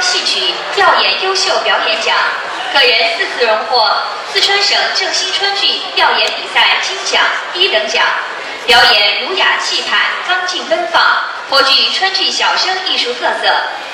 戏曲调演优秀表演奖，个人四次荣获四川省正新春剧调演比赛金奖一等奖。表演儒雅气派、刚劲奔放，颇具川剧小生艺术特色。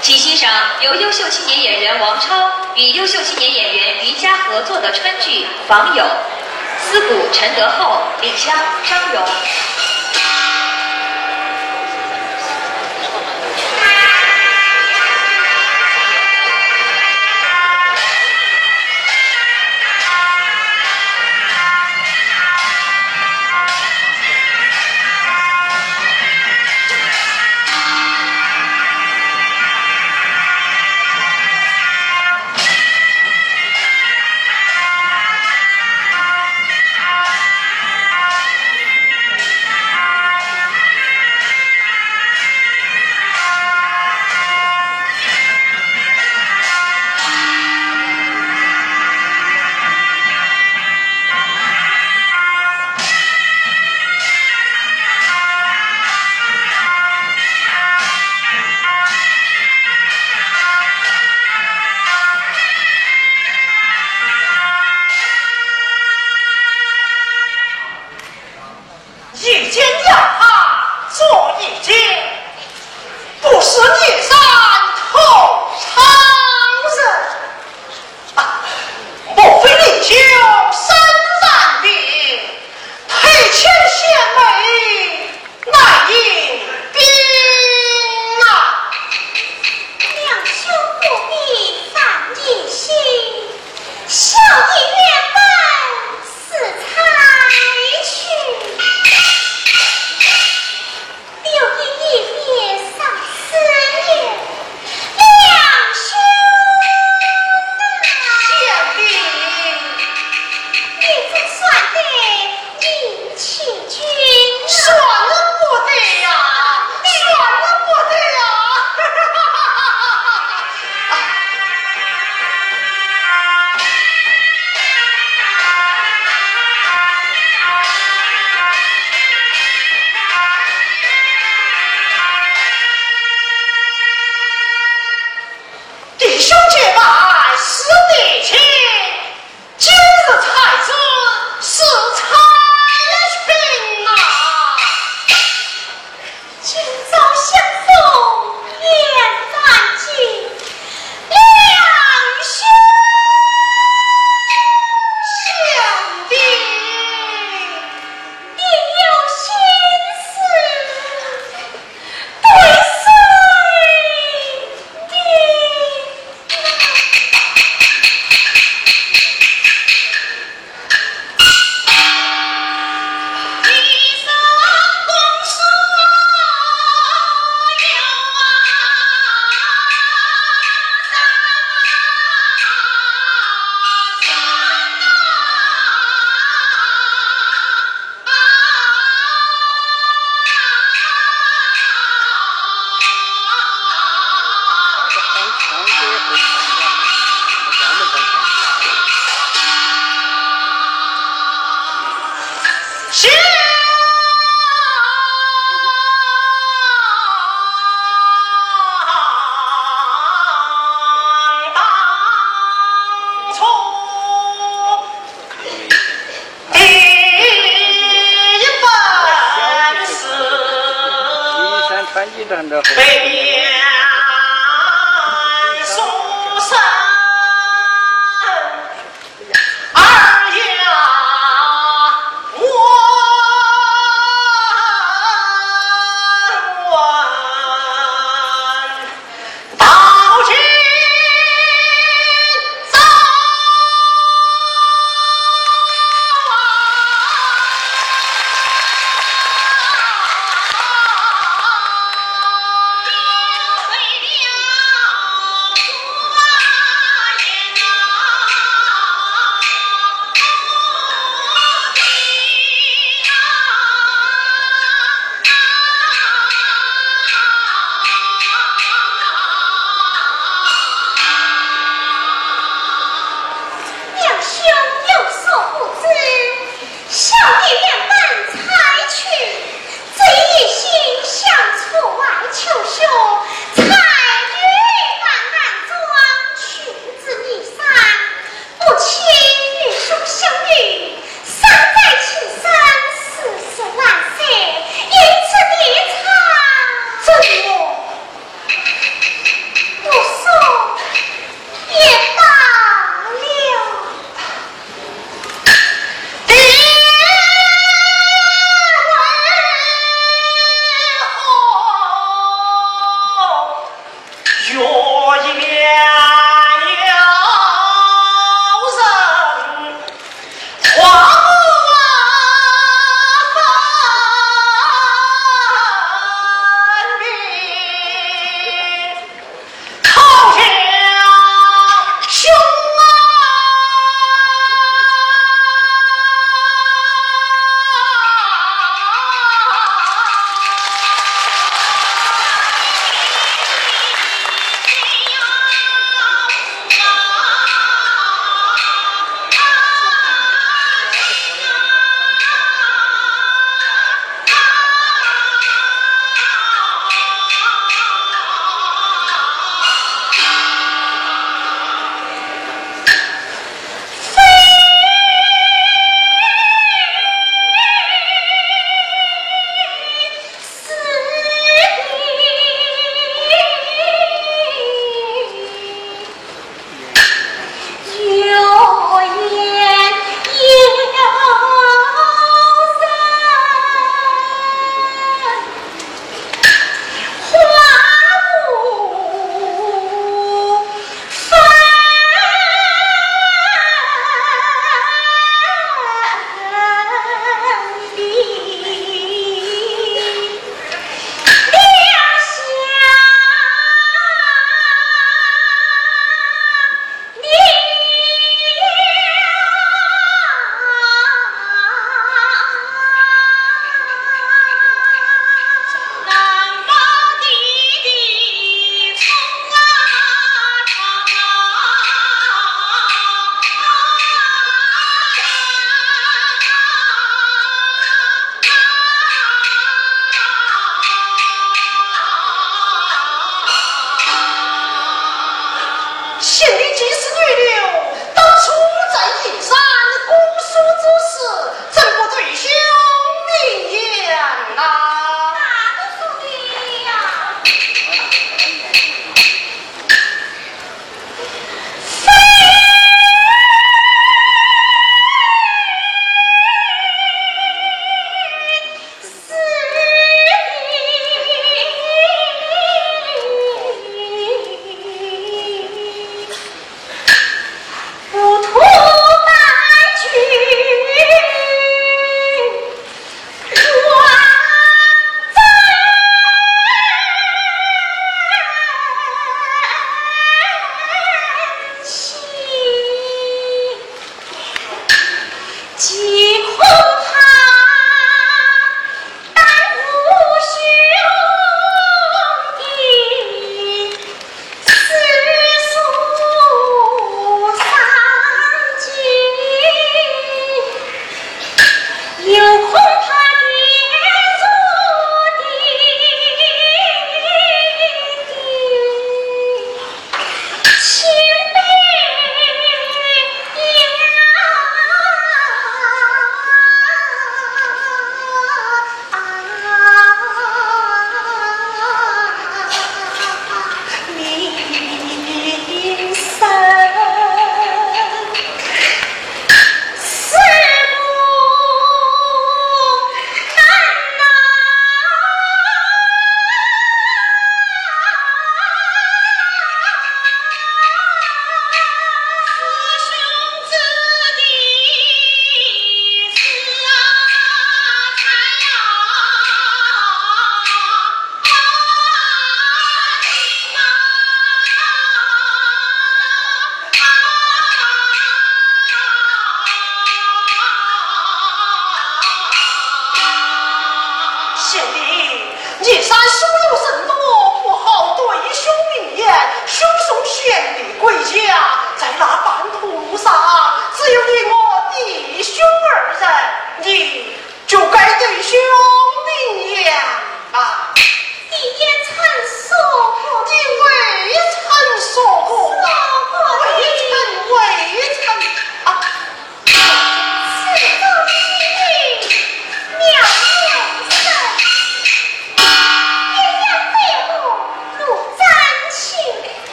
请欣赏由优秀青年演员王超与优秀青年演员于佳合作的川剧《访友》。司鼓陈德厚，李香张荣。反击战的。